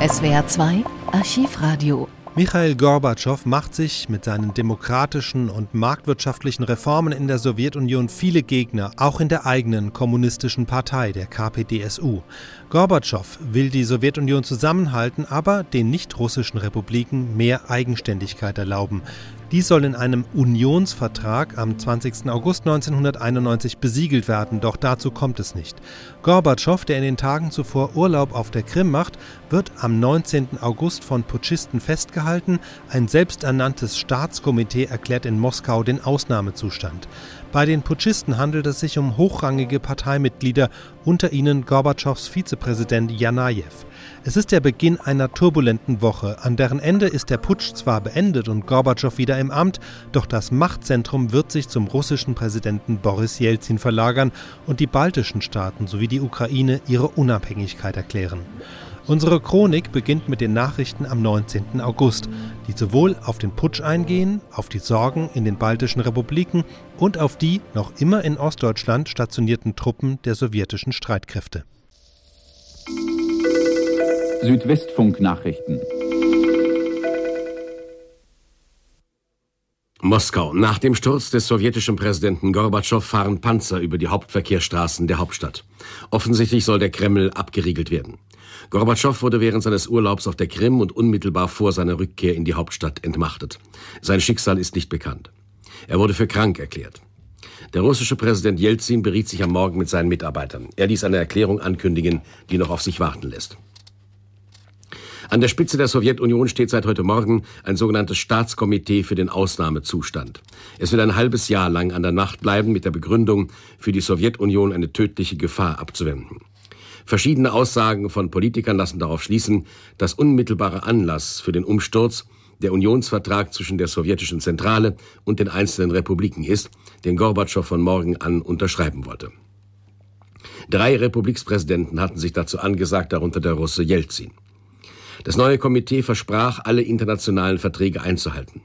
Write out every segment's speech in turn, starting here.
SWR 2 Archivradio Michail Gorbatschow macht sich mit seinen demokratischen und marktwirtschaftlichen Reformen in der Sowjetunion viele Gegner, auch in der eigenen kommunistischen Partei, der KPDSU. Gorbatschow will die Sowjetunion zusammenhalten, aber den nicht-russischen Republiken mehr Eigenständigkeit erlauben. Dies soll in einem Unionsvertrag am 20. August 1991 besiegelt werden, doch dazu kommt es nicht. Gorbatschow, der in den Tagen zuvor Urlaub auf der Krim macht, wird am 19. August von Putschisten festgehalten. Ein selbsternanntes Staatskomitee erklärt in Moskau den Ausnahmezustand. Bei den Putschisten handelt es sich um hochrangige Parteimitglieder, unter ihnen Gorbatschows Vizepräsident Janajew. Es ist der Beginn einer turbulenten Woche, an deren Ende ist der Putsch zwar beendet und Gorbatschow wieder im Amt, doch das Machtzentrum wird sich zum russischen Präsidenten Boris Jelzin verlagern und die baltischen Staaten sowie die Ukraine ihre Unabhängigkeit erklären. Unsere Chronik beginnt mit den Nachrichten am 19. August, die sowohl auf den Putsch eingehen, auf die Sorgen in den baltischen Republiken und auf die noch immer in Ostdeutschland stationierten Truppen der sowjetischen Streitkräfte. Südwestfunk-Nachrichten. Moskau. Nach dem Sturz des sowjetischen Präsidenten Gorbatschow fahren Panzer über die Hauptverkehrsstraßen der Hauptstadt. Offensichtlich soll der Kreml abgeriegelt werden. Gorbatschow wurde während seines Urlaubs auf der Krim und unmittelbar vor seiner Rückkehr in die Hauptstadt entmachtet. Sein Schicksal ist nicht bekannt. Er wurde für krank erklärt. Der russische Präsident Jelzin beriet sich am Morgen mit seinen Mitarbeitern. Er ließ eine Erklärung ankündigen, die noch auf sich warten lässt. An der Spitze der Sowjetunion steht seit heute Morgen ein sogenanntes Staatskomitee für den Ausnahmezustand. Es wird ein halbes Jahr lang an der Macht bleiben mit der Begründung, für die Sowjetunion eine tödliche Gefahr abzuwenden. Verschiedene Aussagen von Politikern lassen darauf schließen, dass unmittelbarer Anlass für den Umsturz der Unionsvertrag zwischen der sowjetischen Zentrale und den einzelnen Republiken ist, den Gorbatschow von morgen an unterschreiben wollte. Drei Republikspräsidenten hatten sich dazu angesagt, darunter der Russe Jelzin. Das neue Komitee versprach, alle internationalen Verträge einzuhalten.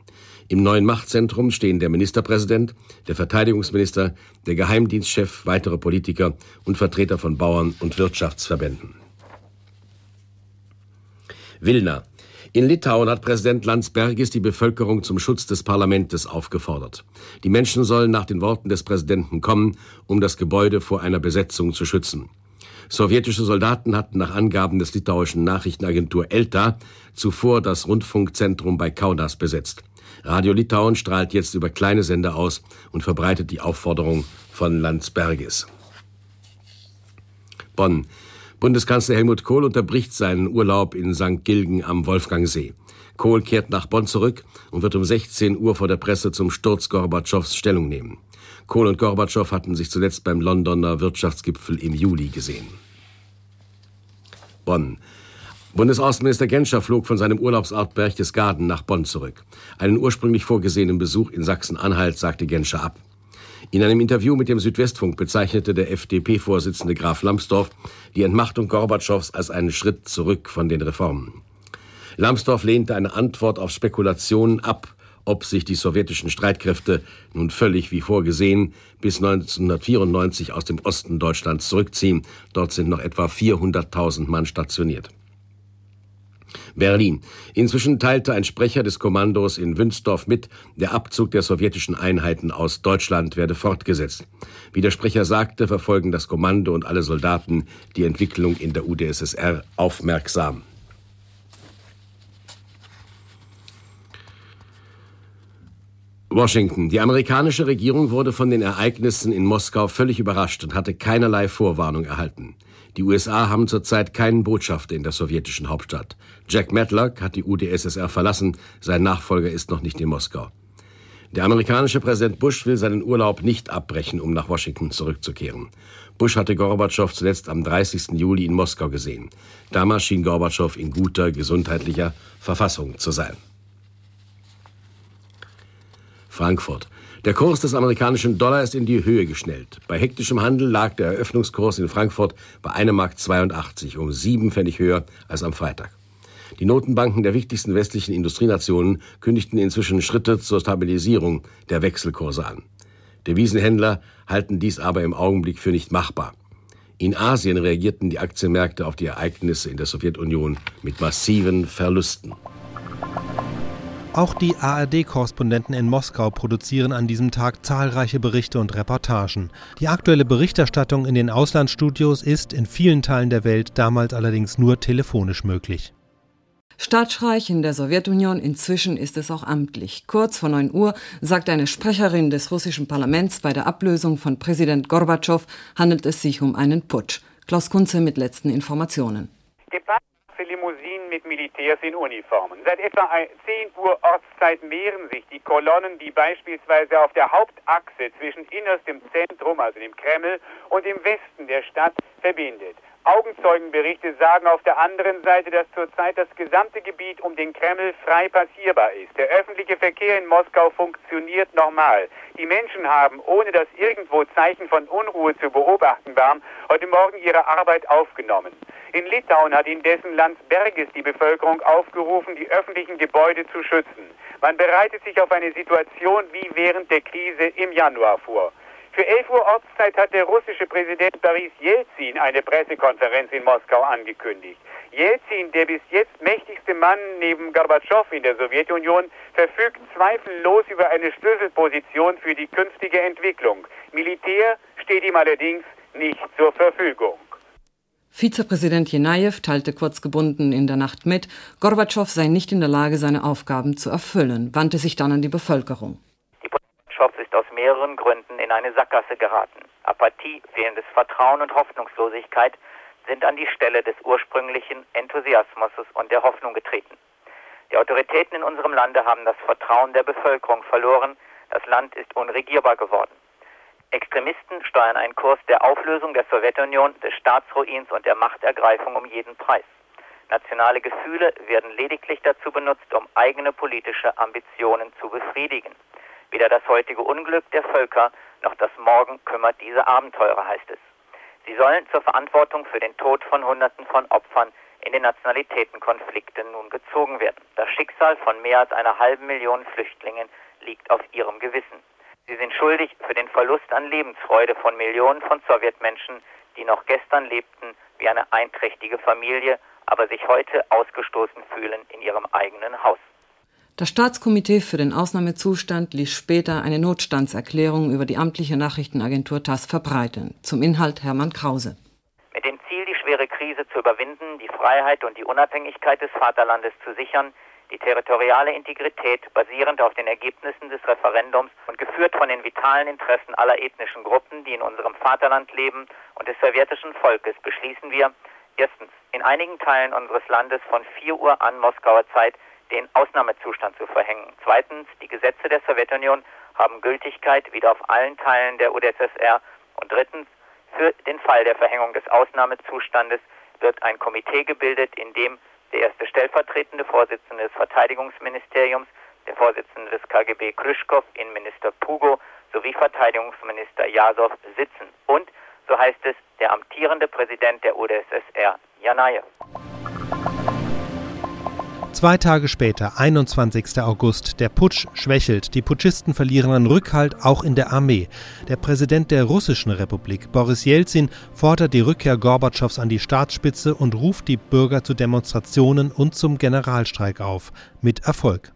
Im neuen Machtzentrum stehen der Ministerpräsident, der Verteidigungsminister, der Geheimdienstchef, weitere Politiker und Vertreter von Bauern und Wirtschaftsverbänden. Wilna. In Litauen hat Präsident Landsbergis die Bevölkerung zum Schutz des Parlaments aufgefordert. Die Menschen sollen nach den Worten des Präsidenten kommen, um das Gebäude vor einer Besetzung zu schützen. Sowjetische Soldaten hatten nach Angaben des litauischen Nachrichtenagentur ELTA zuvor das Rundfunkzentrum bei Kaunas besetzt. Radio Litauen strahlt jetzt über kleine Sender aus und verbreitet die Aufforderung von Landsbergis. Bonn. Bundeskanzler Helmut Kohl unterbricht seinen Urlaub in St. Gilgen am Wolfgangsee. Kohl kehrt nach Bonn zurück und wird um 16 Uhr vor der Presse zum Sturz Gorbatschows Stellung nehmen. Kohl und Gorbatschow hatten sich zuletzt beim Londoner Wirtschaftsgipfel im Juli gesehen. Bonn. Bundesaußenminister Genscher flog von seinem Urlaubsort Berchtesgaden nach Bonn zurück. Einen ursprünglich vorgesehenen Besuch in Sachsen-Anhalt sagte Genscher ab. In einem Interview mit dem Südwestfunk bezeichnete der FDP-Vorsitzende Graf Lambsdorff die Entmachtung Gorbatschows als einen Schritt zurück von den Reformen. Lambsdorff lehnte eine Antwort auf Spekulationen ab, ob sich die sowjetischen Streitkräfte nun völlig wie vorgesehen bis 1994 aus dem Osten Deutschlands zurückziehen. Dort sind noch etwa 400.000 Mann stationiert. Berlin. Inzwischen teilte ein Sprecher des Kommandos in Wünsdorf mit, der Abzug der sowjetischen Einheiten aus Deutschland werde fortgesetzt. Wie der Sprecher sagte, verfolgen das Kommando und alle Soldaten die Entwicklung in der UdSSR aufmerksam. Washington. Die amerikanische Regierung wurde von den Ereignissen in Moskau völlig überrascht und hatte keinerlei Vorwarnung erhalten. Die USA haben zurzeit keinen Botschafter in der sowjetischen Hauptstadt. Jack Matlock hat die UdSSR verlassen, sein Nachfolger ist noch nicht in Moskau. Der amerikanische Präsident Bush will seinen Urlaub nicht abbrechen, um nach Washington zurückzukehren. Bush hatte Gorbatschow zuletzt am 30. Juli in Moskau gesehen. Damals schien Gorbatschow in guter gesundheitlicher Verfassung zu sein. Frankfurt. Der Kurs des amerikanischen Dollar ist in die Höhe geschnellt. Bei hektischem Handel lag der Eröffnungskurs in Frankfurt bei 1,82 Mark, um sieben Pfennig höher als am Freitag. Die Notenbanken der wichtigsten westlichen Industrienationen kündigten inzwischen Schritte zur Stabilisierung der Wechselkurse an. Devisenhändler halten dies aber im Augenblick für nicht machbar. In Asien reagierten die Aktienmärkte auf die Ereignisse in der Sowjetunion mit massiven Verlusten. Auch die ARD-Korrespondenten in Moskau produzieren an diesem Tag zahlreiche Berichte und Reportagen. Die aktuelle Berichterstattung in den Auslandsstudios ist in vielen Teilen der Welt damals allerdings nur telefonisch möglich. Staatsstreich in der Sowjetunion, inzwischen ist es auch amtlich. Kurz vor 9 Uhr sagt eine Sprecherin des russischen Parlaments, bei der Ablösung von Präsident Gorbatschow handelt es sich um einen Putsch. Klaus Kunze mit letzten Informationen. Limousinen mit Militärs in Uniformen. Seit etwa 10 Uhr Ortszeit mehren sich die Kolonnen, die beispielsweise auf der Hauptachse zwischen innerstem Zentrum, also dem Kreml, und dem Westen der Stadt verbindet. Augenzeugenberichte sagen auf der anderen Seite, dass zurzeit das gesamte Gebiet um den Kreml frei passierbar ist. Der öffentliche Verkehr in Moskau funktioniert normal. Die Menschen haben, ohne dass irgendwo Zeichen von Unruhe zu beobachten waren, heute Morgen ihre Arbeit aufgenommen. In Litauen hat indessen Landsbergis die Bevölkerung aufgerufen, die öffentlichen Gebäude zu schützen. Man bereitet sich auf eine Situation wie während der Krise im Januar vor. Für 11 Uhr Ortszeit hat der russische Präsident Boris Jelzin eine Pressekonferenz in Moskau angekündigt. Jelzin, der bis jetzt mächtigste Mann neben Gorbatschow in der Sowjetunion, verfügt zweifellos über eine Schlüsselposition für die künftige Entwicklung. Militär steht ihm allerdings nicht zur Verfügung. Vizepräsident Jenajew teilte kurzgebunden in der Nacht mit, Gorbatschow sei nicht in der Lage, seine Aufgaben zu erfüllen, wandte sich dann an die Bevölkerung mehreren Gründen in eine Sackgasse geraten. Apathie, fehlendes Vertrauen und Hoffnungslosigkeit sind an die Stelle des ursprünglichen Enthusiasmus und der Hoffnung getreten. Die Autoritäten in unserem Lande haben das Vertrauen der Bevölkerung verloren. Das Land ist unregierbar geworden. Extremisten steuern einen Kurs der Auflösung der Sowjetunion, des Staatsruins und der Machtergreifung um jeden Preis. Nationale Gefühle werden lediglich dazu benutzt, um eigene politische Ambitionen zu befriedigen. Weder das heutige Unglück der Völker noch das Morgen kümmert diese Abenteurer, heißt es. Sie sollen zur Verantwortung für den Tod von Hunderten von Opfern in den Nationalitätenkonflikten nun gezogen werden. Das Schicksal von mehr als einer halben Million Flüchtlingen liegt auf ihrem Gewissen. Sie sind schuldig für den Verlust an Lebensfreude von Millionen von Sowjetmenschen, die noch gestern lebten wie eine einträchtige Familie, aber sich heute ausgestoßen fühlen in ihrem eigenen Haus. Das Staatskomitee für den Ausnahmezustand ließ später eine Notstandserklärung über die amtliche Nachrichtenagentur TASS verbreiten. Zum Inhalt Hermann Krause. Mit dem Ziel, die schwere Krise zu überwinden, die Freiheit und die Unabhängigkeit des Vaterlandes zu sichern, die territoriale Integrität basierend auf den Ergebnissen des Referendums und geführt von den vitalen Interessen aller ethnischen Gruppen, die in unserem Vaterland leben und des sowjetischen Volkes, beschließen wir, erstens, in einigen Teilen unseres Landes von 4 Uhr an Moskauer Zeit den Ausnahmezustand zu verhängen. Zweitens, die Gesetze der Sowjetunion haben Gültigkeit wieder auf allen Teilen der UdSSR. Und drittens, für den Fall der Verhängung des Ausnahmezustandes wird ein Komitee gebildet, in dem der erste stellvertretende Vorsitzende des Verteidigungsministeriums, der Vorsitzende des KGB Kryschkow, Innenminister Pugo sowie Verteidigungsminister Jasow sitzen. Und, so heißt es, der amtierende Präsident der UdSSR, Janajew. Zwei Tage später, 21. August, der Putsch schwächelt, die Putschisten verlieren an Rückhalt auch in der Armee. Der Präsident der russischen Republik, Boris Jelzin, fordert die Rückkehr Gorbatschows an die Staatsspitze und ruft die Bürger zu Demonstrationen und zum Generalstreik auf. Mit Erfolg.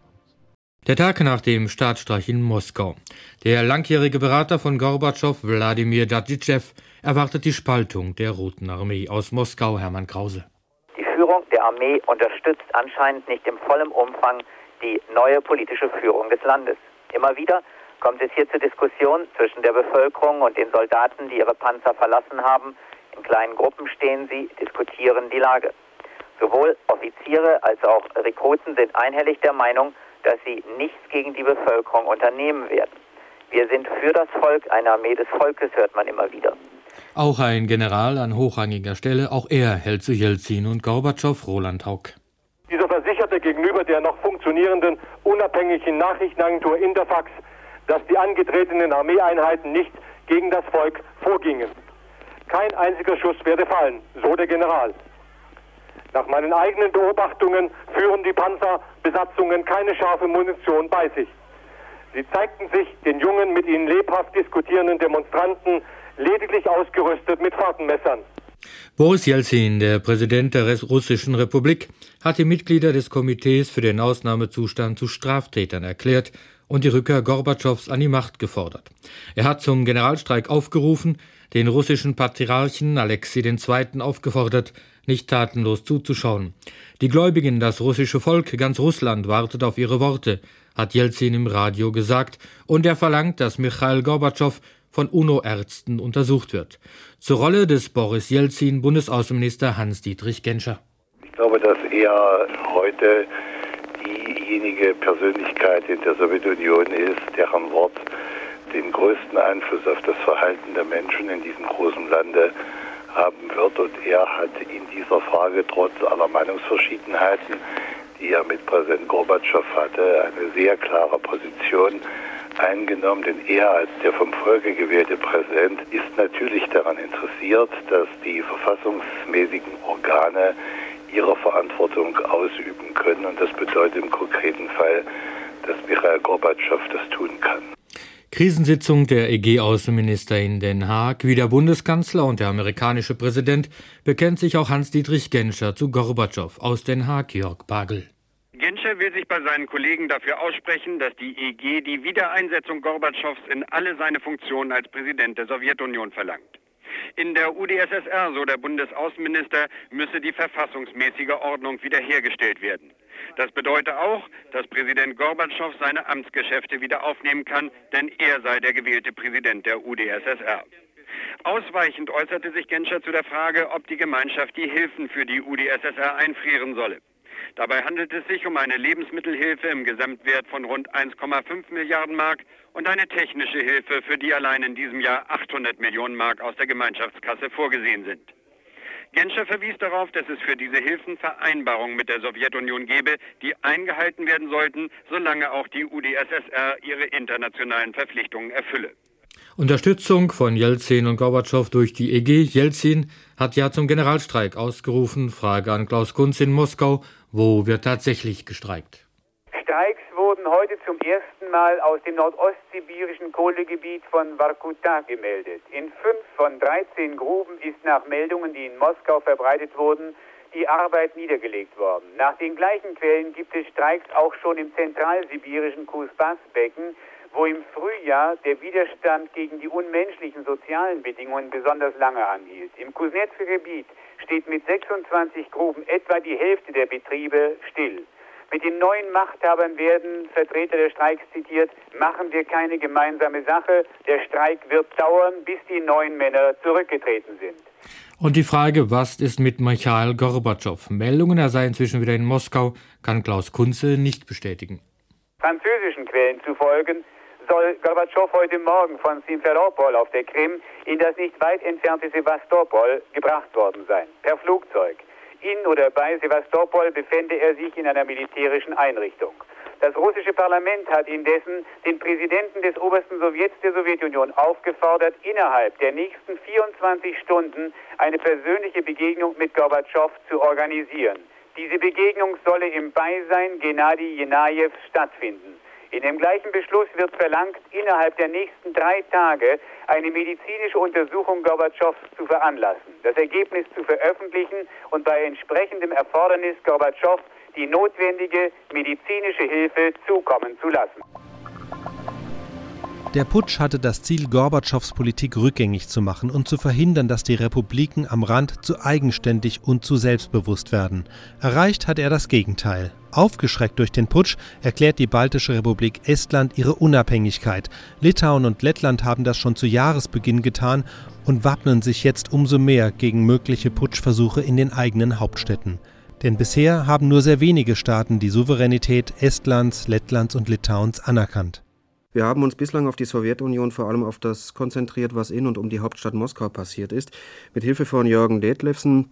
Der Tag nach dem Staatsstreich in Moskau. Der langjährige Berater von Gorbatschow, Wladimir Dadjitschew, erwartet die Spaltung der Roten Armee aus Moskau, Hermann Krause. Armee unterstützt anscheinend nicht im vollen Umfang die neue politische Führung des Landes. Immer wieder kommt es hier zur Diskussion zwischen der Bevölkerung und den Soldaten, die ihre Panzer verlassen haben. In kleinen Gruppen stehen sie, diskutieren die Lage. Sowohl Offiziere als auch Rekruten sind einhellig der Meinung, dass sie nichts gegen die Bevölkerung unternehmen werden. Wir sind für das Volk, eine Armee des Volkes, hört man immer wieder. Auch ein General an hochrangiger Stelle, auch er hält zu Jelzin und Gorbatschow Roland Haug. Dieser versicherte gegenüber der noch funktionierenden unabhängigen Nachrichtenagentur Interfax, dass die angetretenen Armeeeinheiten nicht gegen das Volk vorgingen. Kein einziger Schuss werde fallen, so der General. Nach meinen eigenen Beobachtungen führen die Panzerbesatzungen keine scharfe Munition bei sich. Sie zeigten sich den jungen, mit ihnen lebhaft diskutierenden Demonstranten lediglich ausgerüstet mit Fahrtenmessern. Boris Jelzin, der Präsident der Russischen Republik, hat die Mitglieder des Komitees für den Ausnahmezustand zu Straftätern erklärt und die Rückkehr Gorbatschows an die Macht gefordert. Er hat zum Generalstreik aufgerufen, den russischen Patriarchen Alexei II. aufgefordert, nicht tatenlos zuzuschauen. Die Gläubigen, das russische Volk, ganz Russland wartet auf ihre Worte, hat Jelzin im Radio gesagt, und er verlangt, dass Michail Gorbatschow von UNO-Ärzten untersucht wird. Zur Rolle des Boris Jelzin Bundesaußenminister Hans-Dietrich Genscher. Ich glaube, dass er heute diejenige Persönlichkeit in der Sowjetunion ist, deren Wort den größten Einfluss auf das Verhalten der Menschen in diesem großen Lande haben wird. Und er hat in dieser Frage trotz aller Meinungsverschiedenheiten, die er mit Präsident Gorbatschow hatte, eine sehr klare Position eingenommen, denn er als der vom Volke gewählte Präsident ist natürlich daran interessiert, dass die verfassungsmäßigen Organe ihre Verantwortung ausüben können. Und das bedeutet im konkreten Fall, dass Michael Gorbatschow das tun kann. Krisensitzung der EG-Außenminister in Den Haag. Wie der Bundeskanzler und der amerikanische Präsident bekennt sich auch Hans-Dietrich Genscher zu Gorbatschow. Aus Den Haag, Jörg Bagel. Genscher will sich bei seinen Kollegen dafür aussprechen, dass die EG die Wiedereinsetzung Gorbatschows in alle seine Funktionen als Präsident der Sowjetunion verlangt. In der UdSSR, so der Bundesaußenminister, müsse die verfassungsmäßige Ordnung wiederhergestellt werden. Das bedeutet auch, dass Präsident Gorbatschow seine Amtsgeschäfte wieder aufnehmen kann, denn er sei der gewählte Präsident der UdSSR. Ausweichend äußerte sich Genscher zu der Frage, ob die Gemeinschaft die Hilfen für die UdSSR einfrieren solle. Dabei handelt es sich um eine Lebensmittelhilfe im Gesamtwert von rund 1,5 Milliarden Mark und eine technische Hilfe, für die allein in diesem Jahr 800 Millionen Mark aus der Gemeinschaftskasse vorgesehen sind. Genscher verwies darauf, dass es für diese Hilfen Vereinbarungen mit der Sowjetunion gebe, die eingehalten werden sollten, solange auch die UdSSR ihre internationalen Verpflichtungen erfülle. Unterstützung von Jelzin und Gorbatschow durch die EG. Jelzin hat ja zum Generalstreik ausgerufen. Frage an Klaus Kunz in Moskau. Wo wird tatsächlich gestreikt? Streiks wurden heute zum ersten Mal aus dem nordostsibirischen Kohlegebiet von Vorkuta gemeldet. In fünf von 13 Gruben ist nach Meldungen, die in Moskau verbreitet wurden, die Arbeit niedergelegt worden. Nach den gleichen Quellen gibt es Streiks auch schon im zentralsibirischen Kusbas-Becken, wo im Frühjahr der Widerstand gegen die unmenschlichen sozialen Bedingungen besonders lange anhielt. Im Kuznetzer Gebiet steht mit 26 Gruben etwa die Hälfte der Betriebe still. Mit den neuen Machthabern werden Vertreter der Streiks zitiert, machen wir keine gemeinsame Sache, der Streik wird dauern, bis die neuen Männer zurückgetreten sind. Und die Frage, was ist mit Michail Gorbatschow? Meldungen, er sei inzwischen wieder in Moskau, kann Klaus Kunze nicht bestätigen. Französischen Quellen zufolge soll Gorbatschow heute Morgen von Simferopol auf der Krim in das nicht weit entfernte Sevastopol gebracht worden sein, per Flugzeug. In oder bei Sevastopol befände er sich in einer militärischen Einrichtung. Das russische Parlament hat indessen den Präsidenten des obersten Sowjets der Sowjetunion aufgefordert, innerhalb der nächsten 24 Stunden eine persönliche Begegnung mit Gorbatschow zu organisieren. Diese Begegnung solle im Beisein Gennady Jenajews stattfinden. In dem gleichen Beschluss wird verlangt, innerhalb der nächsten drei Tage eine medizinische Untersuchung Gorbatschows zu veranlassen, das Ergebnis zu veröffentlichen und bei entsprechendem Erfordernis Gorbatschow die notwendige medizinische Hilfe zukommen zu lassen. Der Putsch hatte das Ziel, Gorbatschows Politik rückgängig zu machen und zu verhindern, dass die Republiken am Rand zu eigenständig und zu selbstbewusst werden. Erreicht hat er das Gegenteil. Aufgeschreckt durch den Putsch erklärt die Baltische Republik Estland ihre Unabhängigkeit. Litauen und Lettland haben das schon zu Jahresbeginn getan und wappnen sich jetzt umso mehr gegen mögliche Putschversuche in den eigenen Hauptstädten. Denn bisher haben nur sehr wenige Staaten die Souveränität Estlands, Lettlands und Litauens anerkannt. Wir haben uns bislang auf die Sowjetunion vor allem auf das konzentriert, was in und um die Hauptstadt Moskau passiert ist. Mit Hilfe von Jürgen Detlefsen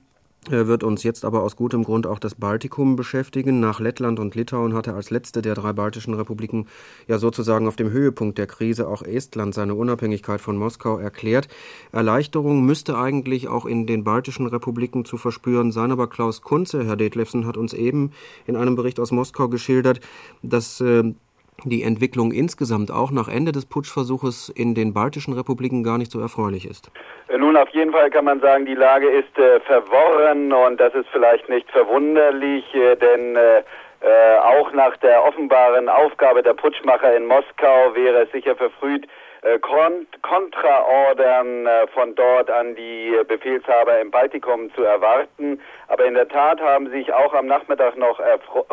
wird uns jetzt aber aus gutem Grund auch das Baltikum beschäftigen. Nach Lettland und Litauen hatte als letzte der drei baltischen Republiken ja sozusagen auf dem Höhepunkt der Krise auch Estland seine Unabhängigkeit von Moskau erklärt. Erleichterung müsste eigentlich auch in den baltischen Republiken zu verspüren sein, aber Klaus Kunze, Herr Detlefsen, hat uns eben in einem Bericht aus Moskau geschildert, dass äh, die Entwicklung insgesamt auch nach Ende des Putschversuches in den baltischen Republiken gar nicht so erfreulich ist? Äh, nun, auf jeden Fall kann man sagen, die Lage ist äh, verworren und das ist vielleicht nicht verwunderlich, äh, denn äh, äh auch nach der offenbaren Aufgabe der Putschmacher in Moskau wäre es sicher verfrüht, äh, Kontraordern von dort an die Befehlshaber im Baltikum zu erwarten. Aber in der Tat haben sich auch am Nachmittag noch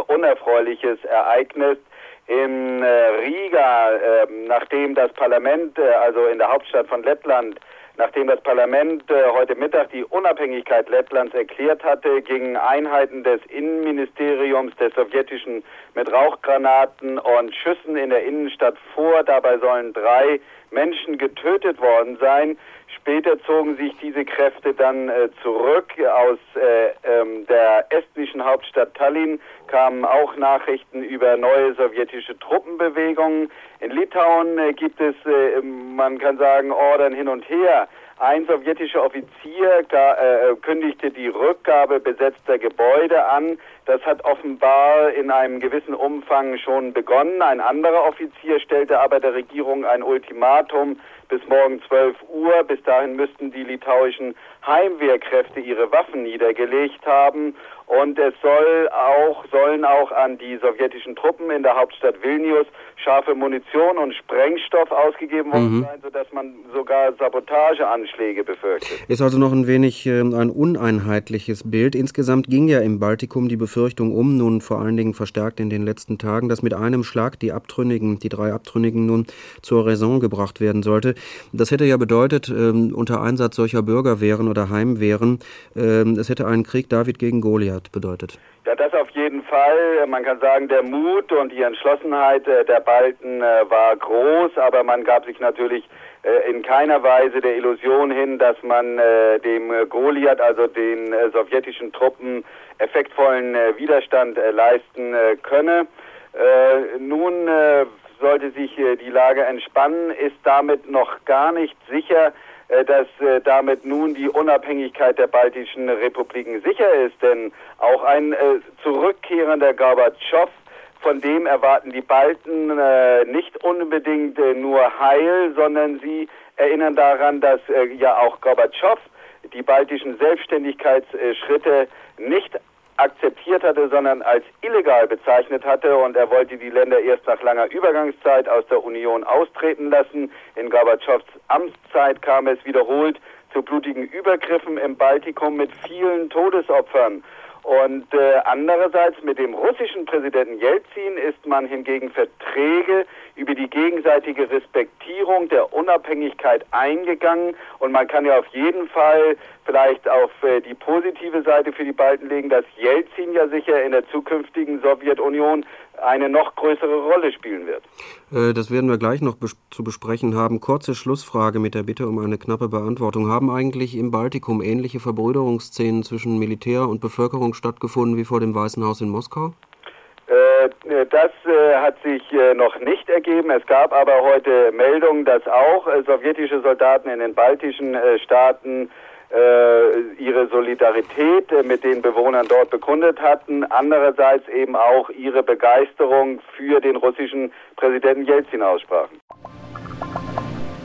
Unerfreuliches ereignet in äh, Riga, äh, nachdem das Parlament, äh, also in der Hauptstadt von Lettland, nachdem das Parlament äh, heute Mittag die Unabhängigkeit Lettlands erklärt hatte, gingen Einheiten des Innenministeriums des sowjetischen mit Rauchgranaten und Schüssen in der Innenstadt vor. Dabei sollen drei Menschen getötet worden sein. Später zogen sich diese Kräfte dann äh, zurück. Aus äh, ähm, der estnischen Hauptstadt Tallinn kamen auch Nachrichten über neue sowjetische Truppenbewegungen. In Litauen äh, gibt es, äh, man kann sagen, Ordern hin und her. Ein sowjetischer Offizier äh, kündigte die Rückgabe besetzter Gebäude an. Das hat offenbar in einem gewissen Umfang schon begonnen. Ein anderer Offizier stellte aber der Regierung ein Ultimatum bis morgen 12 Uhr. Bis dahin müssten die litauischen Heimwehrkräfte ihre Waffen niedergelegt haben. Und es soll auch, sollen auch an die sowjetischen Truppen in der Hauptstadt Vilnius scharfe Munition und Sprengstoff ausgegeben worden mhm. sein, sodass man sogar Sabotageanschläge befürchtet. Ist also noch ein wenig äh, ein uneinheitliches Bild. Insgesamt ging ja im Baltikum die Befürchtung um, nun vor allen Dingen verstärkt in den letzten Tagen, dass mit einem Schlag die Abtrünnigen, die drei Abtrünnigen nun zur Raison gebracht werden sollte. Das hätte ja bedeutet, äh, unter Einsatz solcher Bürgerwehren oder Heimwehren, äh, es hätte einen Krieg David gegen Goliath bedeutet? Ja, das auf jeden Fall. Man kann sagen, der Mut und die Entschlossenheit äh, der Balten äh, war groß, aber man gab sich natürlich äh, in keiner Weise der Illusion hin, dass man dem Goliath, also den sowjetischen Truppen, effektvollen Widerstand leisten könne. Nun sollte sich die Lage entspannen, ist damit noch gar nicht sicher, äh, dass äh, damit nun die Unabhängigkeit der baltischen Republiken sicher ist. Denn auch ein äh, zurückkehrender Gorbatschow, von dem erwarten die Balten nicht unbedingt nur Heil, sondern sie erinnern daran, dass ja auch Gorbatschow die baltischen Selbstständigkeitsschritte nicht akzeptiert hatte, sondern als illegal bezeichnet hatte und er wollte die Länder erst nach langer Übergangszeit aus der Union austreten lassen. In Gorbatschows Amtszeit kam es wiederholt zu blutigen Übergriffen im Baltikum mit vielen Todesopfern. Und äh, andererseits mit dem russischen Präsidenten Jelzin ist man hingegen Verträge über die gegenseitige Respektierung der Unabhängigkeit eingegangen. Und man kann ja auf jeden Fall vielleicht auf äh, die positive Seite für die Balten legen, dass Jelzin ja sicher in der zukünftigen Sowjetunion eine noch größere Rolle spielen wird. Äh, das werden wir gleich noch bes zu besprechen haben. Kurze Schlussfrage mit der Bitte um eine knappe Beantwortung. Haben eigentlich im Baltikum ähnliche Verbrüderungsszenen zwischen Militär und Bevölkerung stattgefunden wie vor dem Weißen Haus in Moskau? Äh, das äh, hat sich noch nicht ergeben. Es gab aber heute Meldungen, dass auch sowjetische Soldaten in den baltischen Staaten ihre Solidarität äh, mit den Bewohnern dort bekundet hatten, andererseits eben auch ihre Begeisterung für den russischen Präsidenten Jelzin aussprachen.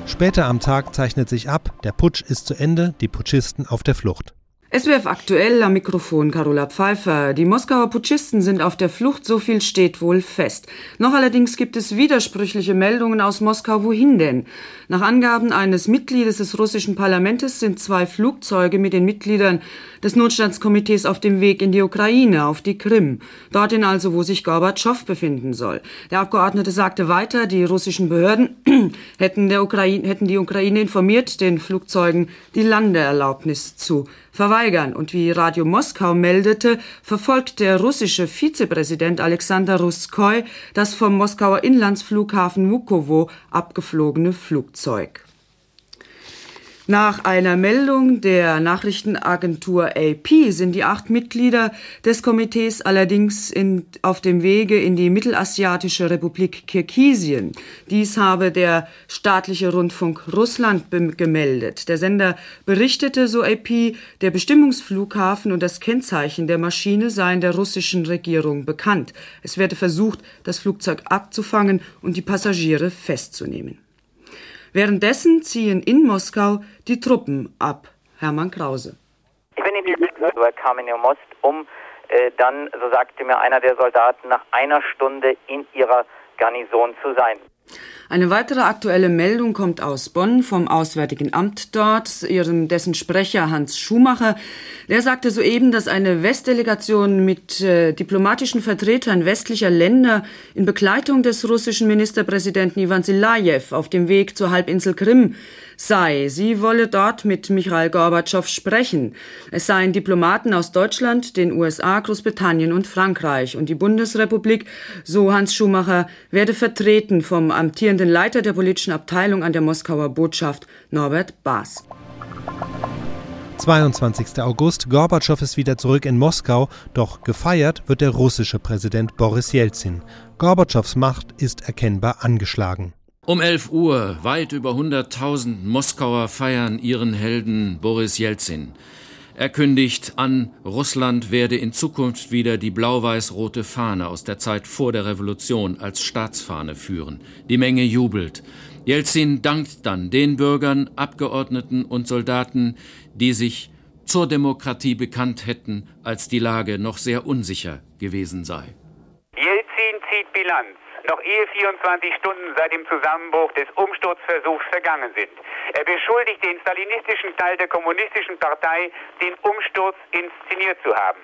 Später am Tag zeichnet sich ab, der Putsch ist zu Ende, die Putschisten auf der Flucht. SWF aktuell am Mikrofon Carola Pfeiffer. Die Moskauer Putschisten sind auf der Flucht, so viel steht wohl fest. Noch allerdings gibt es widersprüchliche Meldungen aus Moskau. Wohin denn? Nach Angaben eines Mitgliedes des russischen Parlaments sind zwei Flugzeuge mit den Mitgliedern des Notstandskomitees auf dem Weg in die Ukraine, auf die Krim. Dorthin also, wo sich Gorbatschow befinden soll. Der Abgeordnete sagte weiter, die russischen Behörden hätten, der Ukraine, hätten die Ukraine informiert, den Flugzeugen die Landeerlaubnis zu verweigern. Und wie Radio Moskau meldete, verfolgt der russische Vizepräsident Alexander Ruskoi das vom Moskauer Inlandsflughafen Mukowo abgeflogene Flugzeug. Nach einer Meldung der Nachrichtenagentur AP sind die acht Mitglieder des Komitees allerdings in, auf dem Wege in die mittelasiatische Republik Kirgisien. Dies habe der staatliche Rundfunk Russland gemeldet. Der Sender berichtete, so AP, der Bestimmungsflughafen und das Kennzeichen der Maschine seien der russischen Regierung bekannt. Es werde versucht, das Flugzeug abzufangen und die Passagiere festzunehmen. Währenddessen ziehen in Moskau die Truppen ab. Hermann Krause. Ich bin in die Kamenew-Most, um äh, dann, so sagte mir einer der Soldaten, nach einer Stunde in ihrer Garnison zu sein. Eine weitere aktuelle Meldung kommt aus Bonn vom Auswärtigen Amt dort, ihrem, dessen Sprecher Hans Schumacher. Der sagte soeben, dass eine Westdelegation mit äh, diplomatischen Vertretern westlicher Länder in Begleitung des russischen Ministerpräsidenten Ivan Silajew auf dem Weg zur Halbinsel Krim sei. Sie wolle dort mit Michael Gorbatschow sprechen. Es seien Diplomaten aus Deutschland, den USA, Großbritannien und Frankreich. Und die Bundesrepublik, so Hans Schumacher, werde vertreten vom amtierenden Leiter der politischen Abteilung an der Moskauer Botschaft, Norbert Baas. 22. August, Gorbatschow ist wieder zurück in Moskau, doch gefeiert wird der russische Präsident Boris Jelzin. Gorbatschows Macht ist erkennbar angeschlagen. Um 11 Uhr, weit über 100.000 Moskauer feiern ihren Helden Boris Jelzin. Er kündigt an, Russland werde in Zukunft wieder die blau-weiß-rote Fahne aus der Zeit vor der Revolution als Staatsfahne führen. Die Menge jubelt. Jelzin dankt dann den Bürgern, Abgeordneten und Soldaten, die sich zur Demokratie bekannt hätten, als die Lage noch sehr unsicher gewesen sei. Jelzin zieht Bilanz noch ehe 24 Stunden seit dem Zusammenbruch des Umsturzversuchs vergangen sind. Er beschuldigt den stalinistischen Teil der kommunistischen Partei, den Umsturz inszeniert zu haben.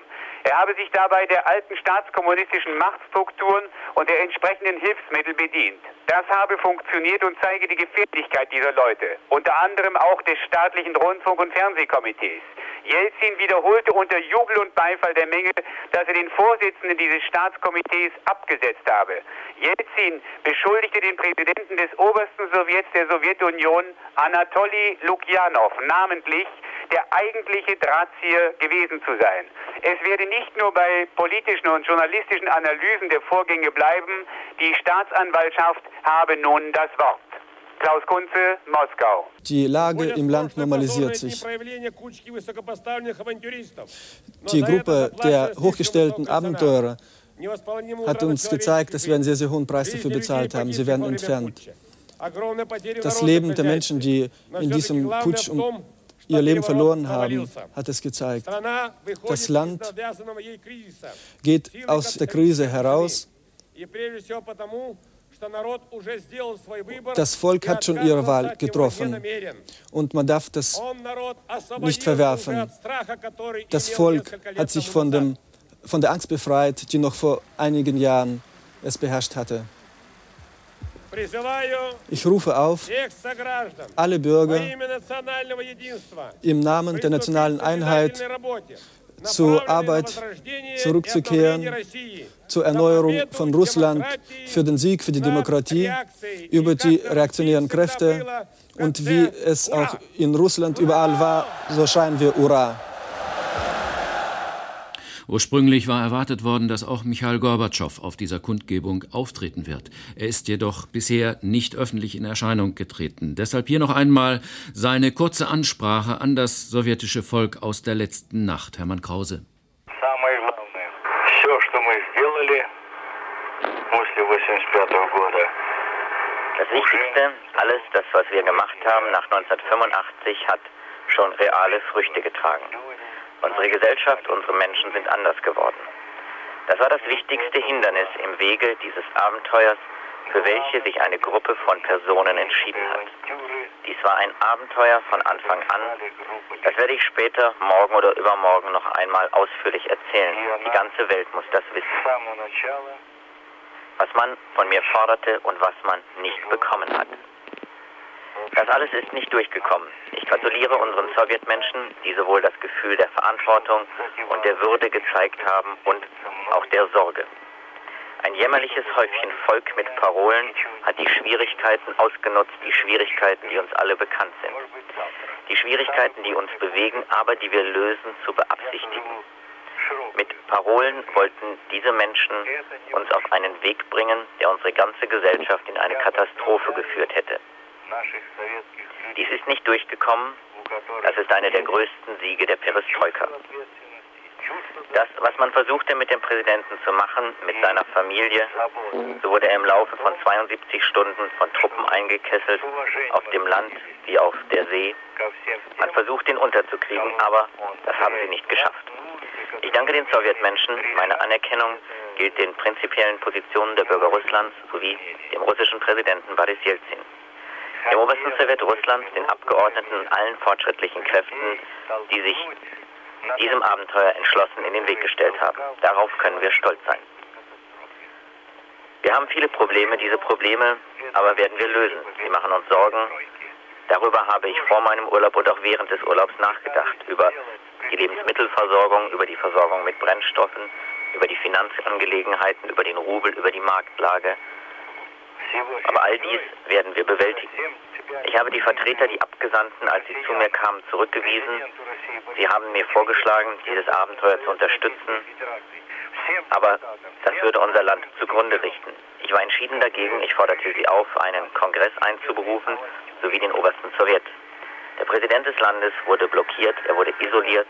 Er habe sich dabei der alten staatskommunistischen Machtstrukturen und der entsprechenden Hilfsmittel bedient. Das habe funktioniert und zeige die Gefährlichkeit dieser Leute, unter anderem auch des staatlichen Rundfunk- und Fernsehkomitees. Jelzin wiederholte unter Jubel und Beifall der Menge, dass er den Vorsitzenden dieses Staatskomitees abgesetzt habe. Jelzin beschuldigte den Präsidenten des obersten Sowjets der Sowjetunion, Anatoly Lukjanov, namentlich der eigentliche Drahtzieher gewesen zu sein. Es werde nicht nur bei politischen und journalistischen Analysen der Vorgänge bleiben, die Staatsanwaltschaft habe nun das Wort. Klaus Kunze, Moskau. Die Lage im Land normalisiert sich. Die Gruppe der hochgestellten Abenteurer hat uns gezeigt, dass wir einen sehr, sehr hohen Preis dafür bezahlt haben. Sie werden entfernt. Das Leben der Menschen, die in diesem Putsch um ihr Leben verloren haben, hat es gezeigt. Das Land geht aus der Krise heraus das Volk hat schon ihre Wahl getroffen und man darf das nicht verwerfen. Das Volk hat sich von, dem, von der Angst befreit, die noch vor einigen Jahren es beherrscht hatte. Ich rufe auf, alle Bürger im Namen der nationalen Einheit zur Arbeit zurückzukehren, zur Erneuerung von Russland, für den Sieg, für die Demokratie, über die reaktionären Kräfte. und wie es auch in Russland überall war, so scheinen wir Ura. Ursprünglich war erwartet worden, dass auch Michail Gorbatschow auf dieser Kundgebung auftreten wird. Er ist jedoch bisher nicht öffentlich in Erscheinung getreten. Deshalb hier noch einmal seine kurze Ansprache an das sowjetische Volk aus der letzten Nacht. Hermann Krause. Das Wichtigste, alles das, was wir gemacht haben nach 1985, hat schon reale Früchte getragen. Unsere Gesellschaft, unsere Menschen sind anders geworden. Das war das wichtigste Hindernis im Wege dieses Abenteuers, für welche sich eine Gruppe von Personen entschieden hat. Dies war ein Abenteuer von Anfang an. Das werde ich später, morgen oder übermorgen noch einmal ausführlich erzählen. Die ganze Welt muss das wissen. Was man von mir forderte und was man nicht bekommen hat. Das alles ist nicht durchgekommen. Ich gratuliere unseren Sowjetmenschen, die sowohl das Gefühl der Verantwortung und der Würde gezeigt haben und auch der Sorge. Ein jämmerliches Häufchen Volk mit Parolen hat die Schwierigkeiten ausgenutzt, die Schwierigkeiten, die uns alle bekannt sind. die Schwierigkeiten, die uns bewegen, aber die wir lösen, zu beabsichtigen. Mit Parolen wollten diese Menschen uns auf einen Weg bringen, der unsere ganze Gesellschaft in eine Katastrophe geführt hätte. Dies ist nicht durchgekommen. Das ist einer der größten Siege der Perestroika. Das, was man versuchte mit dem Präsidenten zu machen, mit seiner Familie, so wurde er im Laufe von 72 Stunden von Truppen eingekesselt, auf dem Land wie auf der See. Man versucht ihn unterzukriegen, aber das haben sie nicht geschafft. Ich danke den Sowjetmenschen. Meine Anerkennung gilt den prinzipiellen Positionen der Bürger Russlands sowie dem russischen Präsidenten Boris Jelzin. Dem obersten Sowjet Russlands, den Abgeordneten und allen fortschrittlichen Kräften, die sich diesem Abenteuer entschlossen in den Weg gestellt haben. Darauf können wir stolz sein. Wir haben viele Probleme, diese Probleme aber werden wir lösen. Sie machen uns Sorgen. Darüber habe ich vor meinem Urlaub und auch während des Urlaubs nachgedacht. Über die Lebensmittelversorgung, über die Versorgung mit Brennstoffen, über die Finanzangelegenheiten, über den Rubel, über die Marktlage. Aber all dies werden wir bewältigen. Ich habe die Vertreter, die Abgesandten, als sie zu mir kamen, zurückgewiesen. Sie haben mir vorgeschlagen, dieses Abenteuer zu unterstützen. Aber das würde unser Land zugrunde richten. Ich war entschieden dagegen. Ich forderte sie auf, einen Kongress einzuberufen, sowie den obersten Sowjet. Der Präsident des Landes wurde blockiert, er wurde isoliert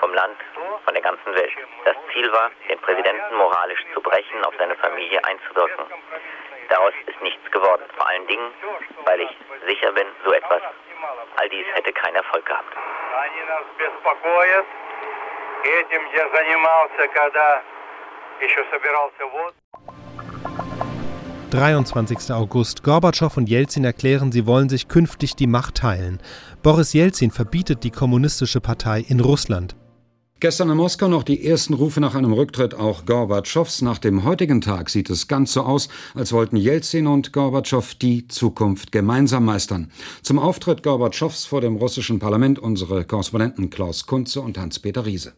vom Land, von der ganzen Welt. Das Ziel war, den Präsidenten moralisch zu brechen, auf seine Familie einzuwirken. Daraus ist nichts geworden. Vor allen Dingen, weil ich sicher bin, so etwas, all dies hätte keinen Erfolg gehabt. 23. August. Gorbatschow und Jelzin erklären, sie wollen sich künftig die Macht teilen. Boris Jelzin verbietet die kommunistische Partei in Russland. Gestern in Moskau noch die ersten Rufe nach einem Rücktritt auch Gorbatschows. Nach dem heutigen Tag sieht es ganz so aus, als wollten Jelzin und Gorbatschow die Zukunft gemeinsam meistern. Zum Auftritt Gorbatschows vor dem russischen Parlament unsere Korrespondenten Klaus Kunze und Hans-Peter Riese.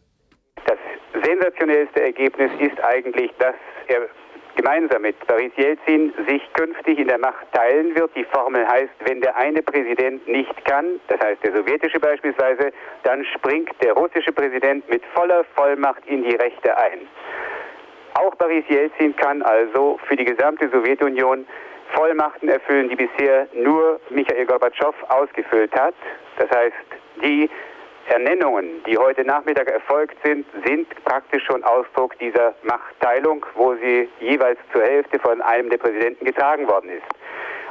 Das sensationellste Ergebnis ist eigentlich, dass er gemeinsam mit Boris Jelzin sich künftig in der Macht teilen wird. Die Formel heißt, wenn der eine Präsident nicht kann, das heißt der sowjetische beispielsweise, dann springt der russische Präsident mit voller Vollmacht in die Rechte ein. Auch Boris Jelzin kann also für die gesamte Sowjetunion Vollmachten erfüllen, die bisher nur Michael Gorbatschow ausgefüllt hat. Das heißt, die Ernennungen, die heute Nachmittag erfolgt sind, sind praktisch schon Ausdruck dieser Machtteilung, wo sie jeweils zur Hälfte von einem der Präsidenten getragen worden ist.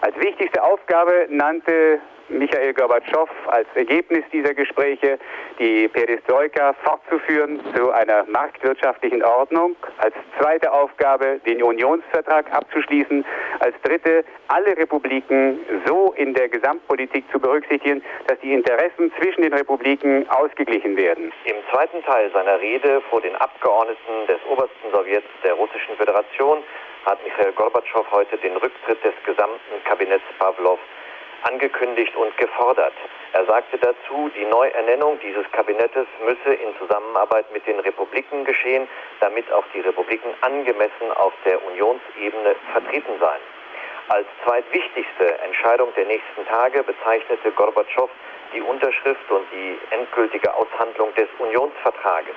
Als wichtigste Aufgabe nannte Michael Gorbatschow als Ergebnis dieser Gespräche die Perestroika fortzuführen zu einer marktwirtschaftlichen Ordnung. Als zweite Aufgabe den Unionsvertrag abzuschließen. Als dritte alle Republiken so in der Gesamtpolitik zu berücksichtigen, dass die Interessen zwischen den Republiken ausgeglichen werden. Im zweiten Teil seiner Rede vor den Abgeordneten des obersten Sowjets der Russischen Föderation hat Michael Gorbatschow heute den Rücktritt des gesamten Kabinetts Pavlov angekündigt und gefordert. Er sagte dazu, die Neuernennung dieses Kabinettes müsse in Zusammenarbeit mit den Republiken geschehen, damit auch die Republiken angemessen auf der Unionsebene vertreten seien. Als zweitwichtigste Entscheidung der nächsten Tage bezeichnete Gorbatschow die Unterschrift und die endgültige Aushandlung des Unionsvertrages.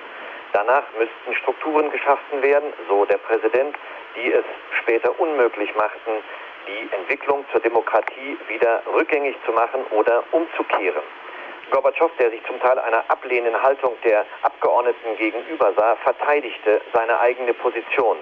Danach müssten Strukturen geschaffen werden, so der Präsident, die es später unmöglich machten, die Entwicklung zur Demokratie wieder rückgängig zu machen oder umzukehren. Gorbatschow, der sich zum Teil einer ablehnenden Haltung der Abgeordneten gegenüber sah, verteidigte seine eigene Position.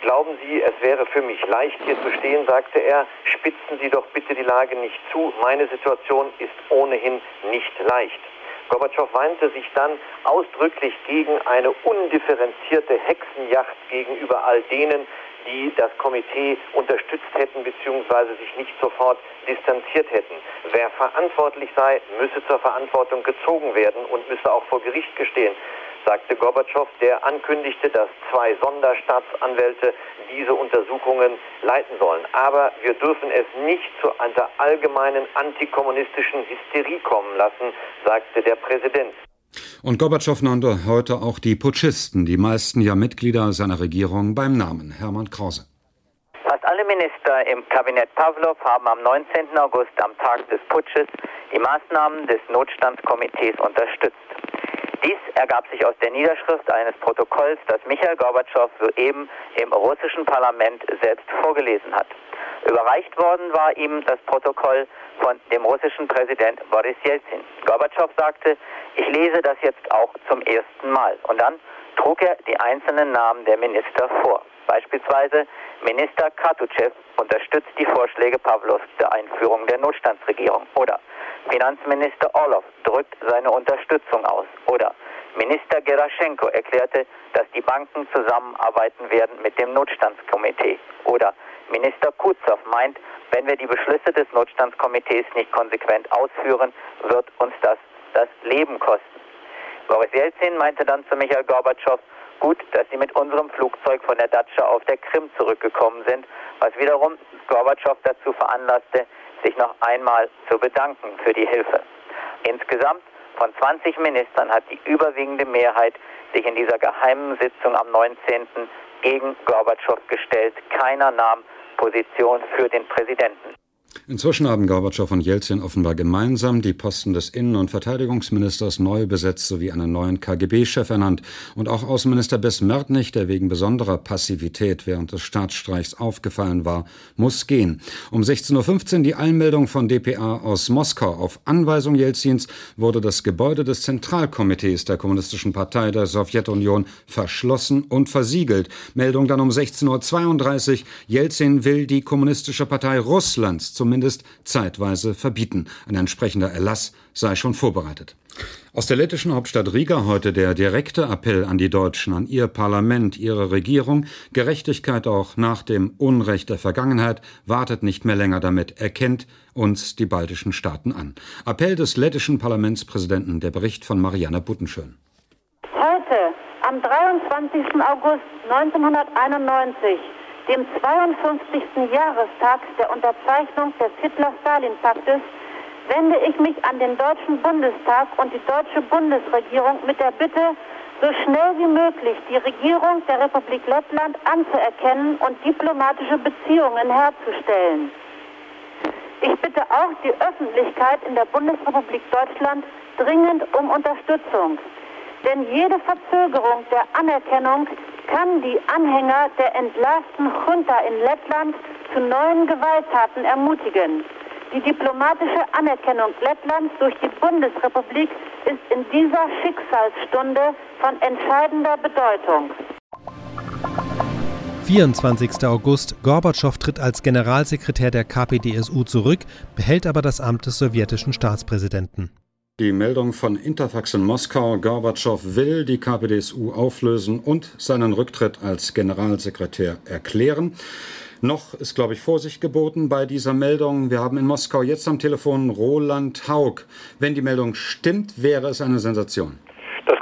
Glauben Sie, es wäre für mich leicht hier zu stehen, sagte er, spitzen Sie doch bitte die Lage nicht zu, meine Situation ist ohnehin nicht leicht. Gorbatschow wandte sich dann ausdrücklich gegen eine undifferenzierte Hexenjacht gegenüber all denen, die das Komitee unterstützt hätten bzw. sich nicht sofort distanziert hätten. Wer verantwortlich sei, müsse zur Verantwortung gezogen werden und müsse auch vor Gericht gestehen, sagte Gorbatschow, der ankündigte, dass zwei Sonderstaatsanwälte diese Untersuchungen leiten sollen. Aber wir dürfen es nicht zu einer allgemeinen antikommunistischen Hysterie kommen lassen, sagte der Präsident. Und Gorbatschow nannte heute auch die Putschisten, die meisten ja Mitglieder seiner Regierung, beim Namen Hermann Krause. Fast Alle Minister im Kabinett Pavlov haben am 19. August, am Tag des Putsches, die Maßnahmen des Notstandskomitees unterstützt. Dies ergab sich aus der Niederschrift eines Protokolls, das Michael Gorbatschow soeben im russischen Parlament selbst vorgelesen hat. Überreicht worden war ihm das Protokoll von dem russischen Präsident Boris Jelzin. Gorbatschow sagte, ich lese das jetzt auch zum ersten Mal. Und dann trug er die einzelnen Namen der Minister vor. Beispielsweise Minister Katuchev unterstützt die Vorschläge Pavlovs zur Einführung der Notstandsregierung. Oder Finanzminister Orlov drückt seine Unterstützung aus. Oder Minister Geraschenko erklärte, dass die Banken zusammenarbeiten werden mit dem Notstandskomitee. Oder Minister Kuzow meint, wenn wir die Beschlüsse des Notstandskomitees nicht konsequent ausführen, wird uns das das Leben kosten. Boris Jelzin meinte dann zu Michael Gorbatschow, gut, dass Sie mit unserem Flugzeug von der Datscha auf der Krim zurückgekommen sind, was wiederum Gorbatschow dazu veranlasste, sich noch einmal zu bedanken für die Hilfe. Insgesamt von 20 Ministern hat die überwiegende Mehrheit sich in dieser geheimen Sitzung am 19. gegen Gorbatschow gestellt. Keiner nahm Position für den Präsidenten. Inzwischen haben Gorbatschow und Jelzin offenbar gemeinsam die Posten des Innen- und Verteidigungsministers neu besetzt sowie einen neuen KGB-Chef ernannt. Und auch Außenminister Besmertnig, der wegen besonderer Passivität während des Staatsstreichs aufgefallen war, muss gehen. Um 16.15 Uhr die Einmeldung von dpa aus Moskau. Auf Anweisung Jelzins wurde das Gebäude des Zentralkomitees der Kommunistischen Partei der Sowjetunion verschlossen und versiegelt. Meldung dann um 16.32 Uhr. Jelzin will die Kommunistische Partei Russlands zum zumindest zeitweise verbieten. Ein entsprechender Erlass sei schon vorbereitet. Aus der lettischen Hauptstadt Riga heute der direkte Appell an die Deutschen, an ihr Parlament, ihre Regierung. Gerechtigkeit auch nach dem Unrecht der Vergangenheit wartet nicht mehr länger damit, erkennt uns die baltischen Staaten an. Appell des lettischen Parlamentspräsidenten, der Bericht von Marianne Buttenschön. Heute, am 23. August 1991, dem 52. Jahrestag der Unterzeichnung des Hitler-Stalin-Paktes, wende ich mich an den Deutschen Bundestag und die deutsche Bundesregierung mit der Bitte, so schnell wie möglich die Regierung der Republik Lettland anzuerkennen und diplomatische Beziehungen herzustellen. Ich bitte auch die Öffentlichkeit in der Bundesrepublik Deutschland dringend um Unterstützung. Denn jede Verzögerung der Anerkennung kann die Anhänger der entlarvten Junta in Lettland zu neuen Gewalttaten ermutigen. Die diplomatische Anerkennung Lettlands durch die Bundesrepublik ist in dieser Schicksalsstunde von entscheidender Bedeutung. 24. August. Gorbatschow tritt als Generalsekretär der KPDSU zurück, behält aber das Amt des sowjetischen Staatspräsidenten. Die Meldung von Interfax in Moskau, Gorbatschow will die KPDSU auflösen und seinen Rücktritt als Generalsekretär erklären. Noch ist, glaube ich, Vorsicht geboten bei dieser Meldung. Wir haben in Moskau jetzt am Telefon Roland Haug. Wenn die Meldung stimmt, wäre es eine Sensation.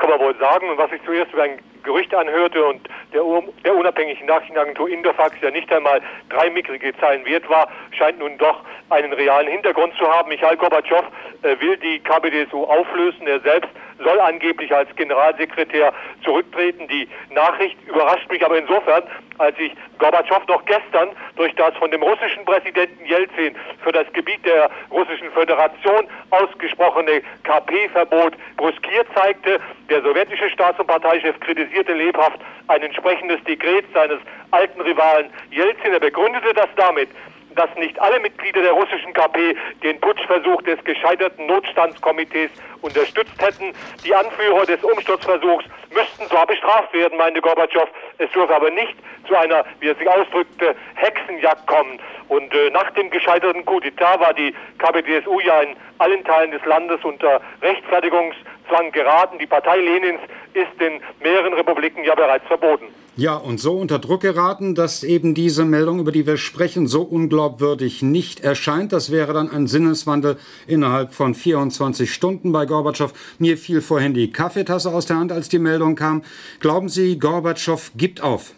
Kann man wohl sagen. Und was ich zuerst über ein Gerücht anhörte und der, der unabhängigen Nachrichtenagentur Interfax ja nicht einmal drei mickrige Zeilen wert war, scheint nun doch einen realen Hintergrund zu haben. Michael Gorbatschow äh, will die KPDSU auflösen. Er selbst soll angeblich als Generalsekretär zurücktreten. Die Nachricht überrascht mich aber insofern, als ich Gorbatschow noch gestern durch das von dem russischen Präsidenten Jelzin für das Gebiet der russischen Föderation ausgesprochene KP-Verbot bruskiert zeigte. Der sowjetische Staats- und Parteichef kritisierte lebhaft ein entsprechendes Dekret seines alten Rivalen Jelzin. Er begründete das damit, dass nicht alle Mitglieder der russischen KP den Putschversuch des gescheiterten Notstandskomitees unterstützt hätten. Die Anführer des Umsturzversuchs müssten zwar bestraft werden, meinte Gorbatschow, es dürfe aber nicht zu einer, wie er sich ausdrückte, Hexenjagd kommen. Und äh, nach dem gescheiterten Coup d'etat war die KPDSU ja in allen Teilen des Landes unter Rechtfertigungszwang geraten. Die Partei Lenins ist in mehreren Republiken ja bereits verboten. Ja, und so unter Druck geraten, dass eben diese Meldung, über die wir sprechen, so unglaubwürdig nicht erscheint. Das wäre dann ein Sinneswandel innerhalb von 24 Stunden bei Gorbatschow. Mir fiel vorhin die Kaffeetasse aus der Hand, als die Meldung kam. Glauben Sie, Gorbatschow gibt auf?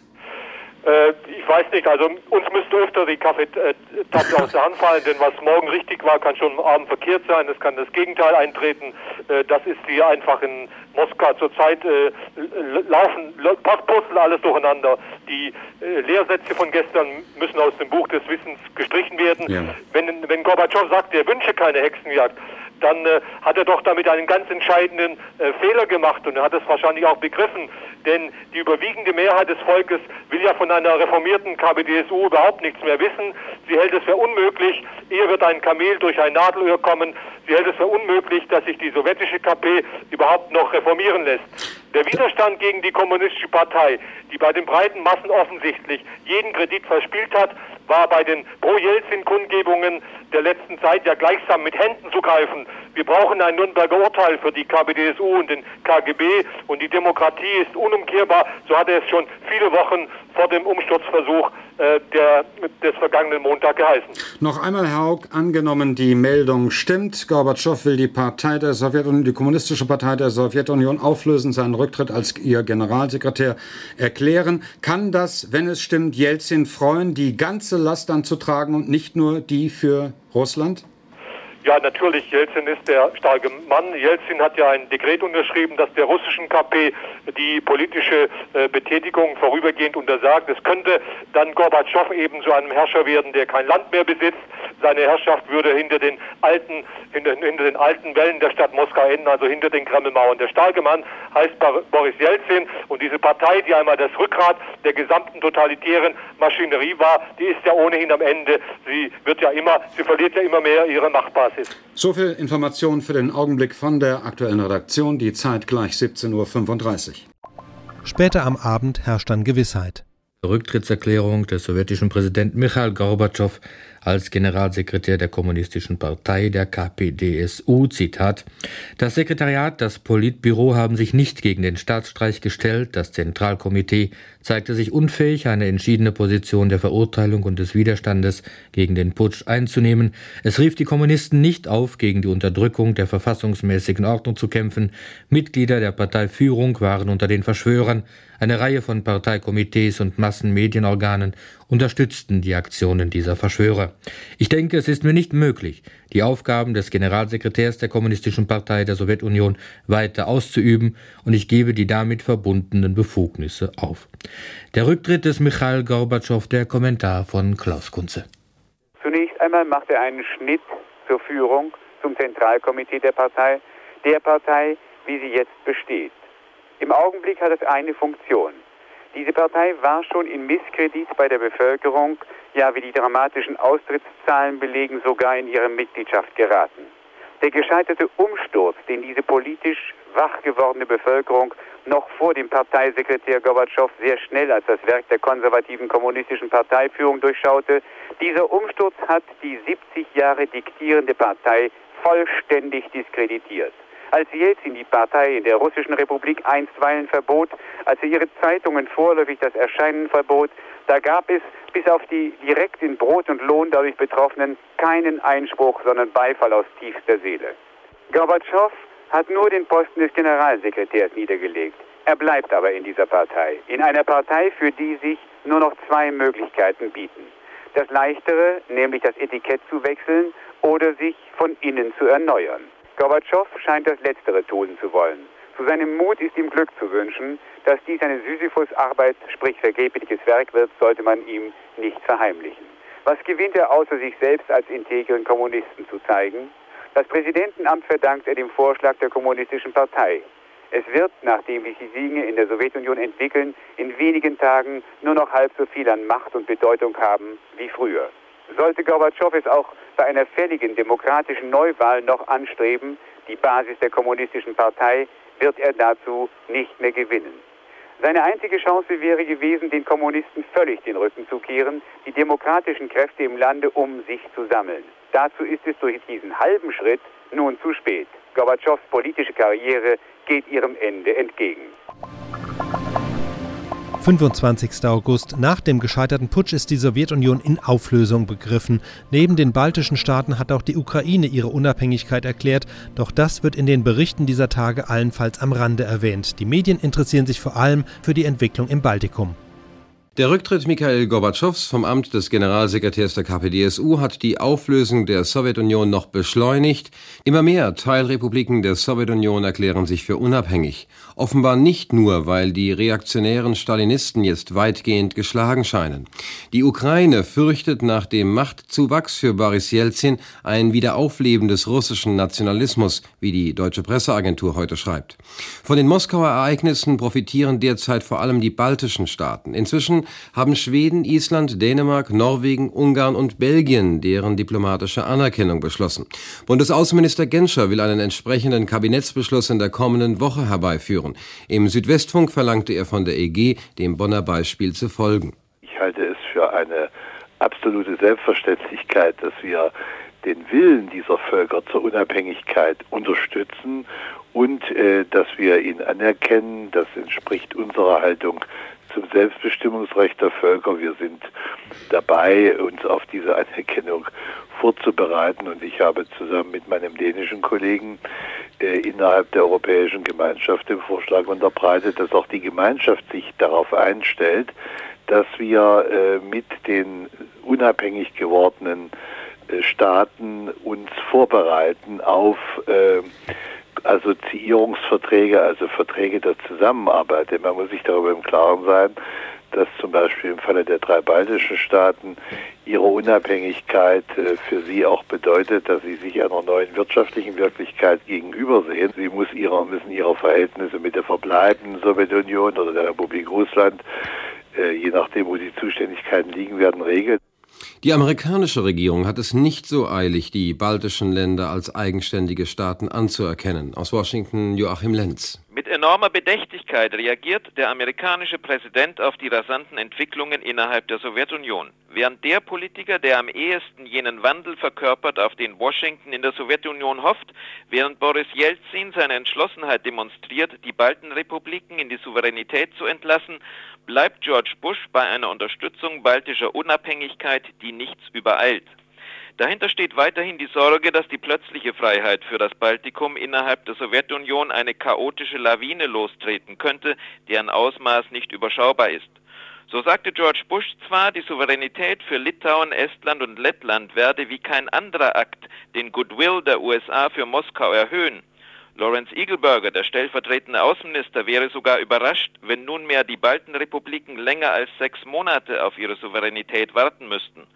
Äh, ich weiß nicht, also uns müsste öfter die Kaffeetasse aus der Hand fallen, denn was morgen richtig war, kann schon am Abend verkehrt sein, es kann das Gegenteil eintreten. Äh, das ist hier einfach in Moskau zurzeit äh, laufen, purzeln alles durcheinander. Die äh, Lehrsätze von gestern müssen aus dem Buch des Wissens gestrichen werden. Ja. Wenn, wenn Gorbatschow sagt, er wünsche keine Hexenjagd, dann äh, hat er doch damit einen ganz entscheidenden äh, Fehler gemacht und er hat es wahrscheinlich auch begriffen, denn die überwiegende Mehrheit des Volkes will ja von einer reformierten KPDSU überhaupt nichts mehr wissen. Sie hält es für unmöglich, eher wird ein Kamel durch ein Nadelöhr kommen. Sie hält es für unmöglich, dass sich die sowjetische KP überhaupt noch reformieren lässt. Der Widerstand gegen die kommunistische Partei, die bei den breiten Massen offensichtlich jeden Kredit verspielt hat, war bei den Pro-Jelzin-Kundgebungen der letzten Zeit ja gleichsam mit Händen zu greifen. Wir brauchen ein Nürnberger Urteil für die KPDSU und den KGB und die Demokratie ist unumkehrbar. So hat er es schon viele Wochen vor dem Umsturzversuch der, des vergangenen Montag geheißen. Noch einmal, Herr Haug, angenommen, die Meldung stimmt. Gorbatschow will die Partei der Sowjetunion, die kommunistische Partei der Sowjetunion auflösen, seinen Rücktritt als ihr Generalsekretär erklären. Kann das, wenn es stimmt, Jelzin freuen, die ganze Last dann zu tragen und nicht nur die für Russland? Ja, natürlich, Jelzin ist der starke Mann. Jelzin hat ja ein Dekret unterschrieben, das der russischen KP die politische äh, Betätigung vorübergehend untersagt. Es könnte dann Gorbatschow eben zu einem Herrscher werden, der kein Land mehr besitzt. Seine Herrschaft würde hinter den alten, hinter, hinter den alten Wellen der Stadt Moskau enden, also hinter den Kremlmauern. Der starke Mann heißt Boris Jelzin und diese Partei, die einmal das Rückgrat der gesamten totalitären Maschinerie war, die ist ja ohnehin am Ende. Sie wird ja immer, sie verliert ja immer mehr ihre Machtbasis ist. So viel Information für den Augenblick von der aktuellen Redaktion. Die Zeit gleich 17.35 Uhr. Später am Abend herrscht dann Gewissheit. Rücktrittserklärung des sowjetischen Präsidenten Michail Gorbatschow als Generalsekretär der Kommunistischen Partei der KPDSU. Zitat Das Sekretariat, das Politbüro haben sich nicht gegen den Staatsstreich gestellt. Das Zentralkomitee zeigte sich unfähig, eine entschiedene Position der Verurteilung und des Widerstandes gegen den Putsch einzunehmen. Es rief die Kommunisten nicht auf, gegen die Unterdrückung der verfassungsmäßigen Ordnung zu kämpfen. Mitglieder der Parteiführung waren unter den Verschwörern. Eine Reihe von Parteikomitees und Massenmedienorganen unterstützten die Aktionen dieser Verschwörer. Ich denke, es ist mir nicht möglich, die Aufgaben des Generalsekretärs der Kommunistischen Partei der Sowjetunion weiter auszuüben, und ich gebe die damit verbundenen Befugnisse auf. Der Rücktritt des Michail Gorbatschow, der Kommentar von Klaus Kunze. Zunächst einmal macht er einen Schnitt zur Führung, zum Zentralkomitee der Partei, der Partei, wie sie jetzt besteht. Im Augenblick hat es eine Funktion. Diese Partei war schon in Misskredit bei der Bevölkerung, ja wie die dramatischen Austrittszahlen belegen, sogar in ihre Mitgliedschaft geraten. Der gescheiterte Umsturz, den diese politisch wach gewordene Bevölkerung noch vor dem Parteisekretär Gorbatschow sehr schnell als das Werk der konservativen kommunistischen Parteiführung durchschaute, dieser Umsturz hat die 70 Jahre diktierende Partei vollständig diskreditiert als Jelzin die Partei in der Russischen Republik einstweilen verbot, als er ihre Zeitungen vorläufig das Erscheinen verbot, da gab es bis auf die direkt in Brot und Lohn dadurch Betroffenen keinen Einspruch, sondern Beifall aus tiefster Seele. Gorbatschow hat nur den Posten des Generalsekretärs niedergelegt. Er bleibt aber in dieser Partei, in einer Partei, für die sich nur noch zwei Möglichkeiten bieten. Das leichtere, nämlich das Etikett zu wechseln oder sich von innen zu erneuern. Gorbatschow scheint das Letztere tun zu wollen. Zu seinem Mut ist ihm Glück zu wünschen. Dass dies eine Sisyphus-Arbeit, sprich vergebliches Werk wird, sollte man ihm nicht verheimlichen. Was gewinnt er außer sich selbst als integren Kommunisten zu zeigen? Das Präsidentenamt verdankt er dem Vorschlag der Kommunistischen Partei. Es wird, nachdem sich die Dinge in der Sowjetunion entwickeln, in wenigen Tagen nur noch halb so viel an Macht und Bedeutung haben wie früher. Sollte Gorbatschow es auch bei einer fälligen demokratischen Neuwahl noch anstreben, die Basis der kommunistischen Partei, wird er dazu nicht mehr gewinnen. Seine einzige Chance wäre gewesen, den Kommunisten völlig den Rücken zu kehren, die demokratischen Kräfte im Lande um sich zu sammeln. Dazu ist es durch diesen halben Schritt nun zu spät. Gorbatschows politische Karriere geht ihrem Ende entgegen. 25. August. Nach dem gescheiterten Putsch ist die Sowjetunion in Auflösung begriffen. Neben den baltischen Staaten hat auch die Ukraine ihre Unabhängigkeit erklärt, doch das wird in den Berichten dieser Tage allenfalls am Rande erwähnt. Die Medien interessieren sich vor allem für die Entwicklung im Baltikum. Der Rücktritt Mikhail Gorbatschows vom Amt des Generalsekretärs der KPDSU hat die Auflösung der Sowjetunion noch beschleunigt. Immer mehr Teilrepubliken der Sowjetunion erklären sich für unabhängig. Offenbar nicht nur, weil die reaktionären Stalinisten jetzt weitgehend geschlagen scheinen. Die Ukraine fürchtet nach dem Machtzuwachs für Boris Jelzin ein Wiederaufleben des russischen Nationalismus, wie die deutsche Presseagentur heute schreibt. Von den Moskauer Ereignissen profitieren derzeit vor allem die baltischen Staaten. Inzwischen haben Schweden, Island, Dänemark, Norwegen, Ungarn und Belgien deren diplomatische Anerkennung beschlossen. Bundesaußenminister Genscher will einen entsprechenden Kabinettsbeschluss in der kommenden Woche herbeiführen. Im Südwestfunk verlangte er von der EG, dem Bonner Beispiel zu folgen. Ich halte es für eine absolute Selbstverständlichkeit, dass wir den Willen dieser Völker zur Unabhängigkeit unterstützen und äh, dass wir ihn anerkennen. Das entspricht unserer Haltung zum Selbstbestimmungsrecht der Völker. Wir sind dabei, uns auf diese Anerkennung vorzubereiten und ich habe zusammen mit meinem dänischen Kollegen äh, innerhalb der Europäischen Gemeinschaft den Vorschlag unterbreitet, dass auch die Gemeinschaft sich darauf einstellt, dass wir äh, mit den unabhängig gewordenen äh, Staaten uns vorbereiten auf äh, Assoziierungsverträge, also Verträge der Zusammenarbeit. Denn man muss sich darüber im Klaren sein, dass zum Beispiel im Falle der drei baltischen Staaten ihre Unabhängigkeit äh, für sie auch bedeutet, dass sie sich einer neuen wirtschaftlichen Wirklichkeit gegenübersehen. Sie muss ihre, müssen ihre Verhältnisse mit der verbleibenden Sowjetunion oder der Republik Russland, äh, je nachdem, wo die Zuständigkeiten liegen werden, regeln. Die amerikanische Regierung hat es nicht so eilig, die baltischen Länder als eigenständige Staaten anzuerkennen. Aus Washington Joachim Lenz. Mit enormer Bedächtigkeit reagiert der amerikanische Präsident auf die rasanten Entwicklungen innerhalb der Sowjetunion. Während der Politiker, der am ehesten jenen Wandel verkörpert, auf den Washington in der Sowjetunion hofft, während Boris Jelzin seine Entschlossenheit demonstriert, die Baltenrepubliken in die Souveränität zu entlassen, bleibt George Bush bei einer Unterstützung baltischer Unabhängigkeit, die nichts übereilt. Dahinter steht weiterhin die Sorge, dass die plötzliche Freiheit für das Baltikum innerhalb der Sowjetunion eine chaotische Lawine lostreten könnte, deren Ausmaß nicht überschaubar ist. So sagte George Bush zwar, die Souveränität für Litauen, Estland und Lettland werde wie kein anderer Akt den Goodwill der USA für Moskau erhöhen. Lawrence Eagleburger, der stellvertretende Außenminister, wäre sogar überrascht, wenn nunmehr die Baltenrepubliken länger als sechs Monate auf ihre Souveränität warten müssten.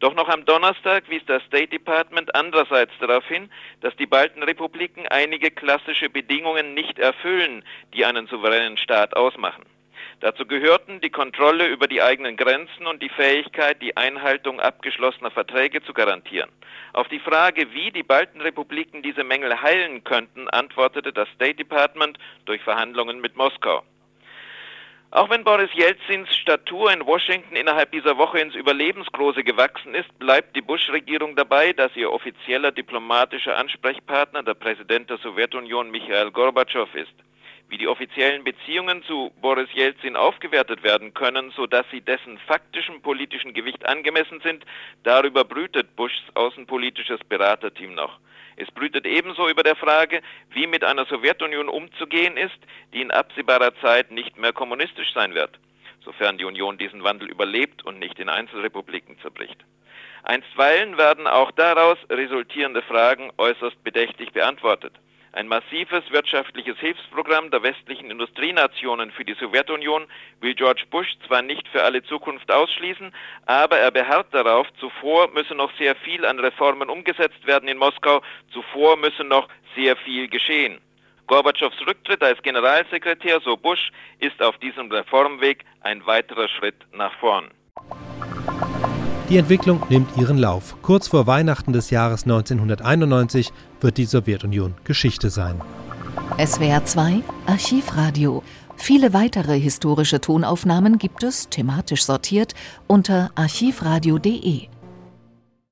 Doch noch am Donnerstag wies das State Department andererseits darauf hin, dass die Baltenrepubliken einige klassische Bedingungen nicht erfüllen, die einen souveränen Staat ausmachen. Dazu gehörten die Kontrolle über die eigenen Grenzen und die Fähigkeit, die Einhaltung abgeschlossener Verträge zu garantieren. Auf die Frage, wie die Baltenrepubliken diese Mängel heilen könnten, antwortete das State Department durch Verhandlungen mit Moskau. Auch wenn Boris Jelzins Statur in Washington innerhalb dieser Woche ins Überlebensgroße gewachsen ist, bleibt die Bush-Regierung dabei, dass ihr offizieller diplomatischer Ansprechpartner der Präsident der Sowjetunion Michael Gorbatschow ist. Wie die offiziellen Beziehungen zu Boris Jelzin aufgewertet werden können, sodass sie dessen faktischem politischen Gewicht angemessen sind, darüber brütet Bushs außenpolitisches Beraterteam noch. Es brütet ebenso über der Frage, wie mit einer Sowjetunion umzugehen ist, die in absehbarer Zeit nicht mehr kommunistisch sein wird, sofern die Union diesen Wandel überlebt und nicht in Einzelrepubliken zerbricht. Einstweilen werden auch daraus resultierende Fragen äußerst bedächtig beantwortet. Ein massives wirtschaftliches Hilfsprogramm der westlichen Industrienationen für die Sowjetunion will George Bush zwar nicht für alle Zukunft ausschließen, aber er beharrt darauf, zuvor müsse noch sehr viel an Reformen umgesetzt werden in Moskau, zuvor müsse noch sehr viel geschehen. Gorbatschows Rücktritt als Generalsekretär, so Bush, ist auf diesem Reformweg ein weiterer Schritt nach vorn. Die Entwicklung nimmt ihren Lauf. Kurz vor Weihnachten des Jahres 1991 wird die Sowjetunion Geschichte sein. SWR 2 Archivradio. Viele weitere historische Tonaufnahmen gibt es, thematisch sortiert, unter archivradio.de.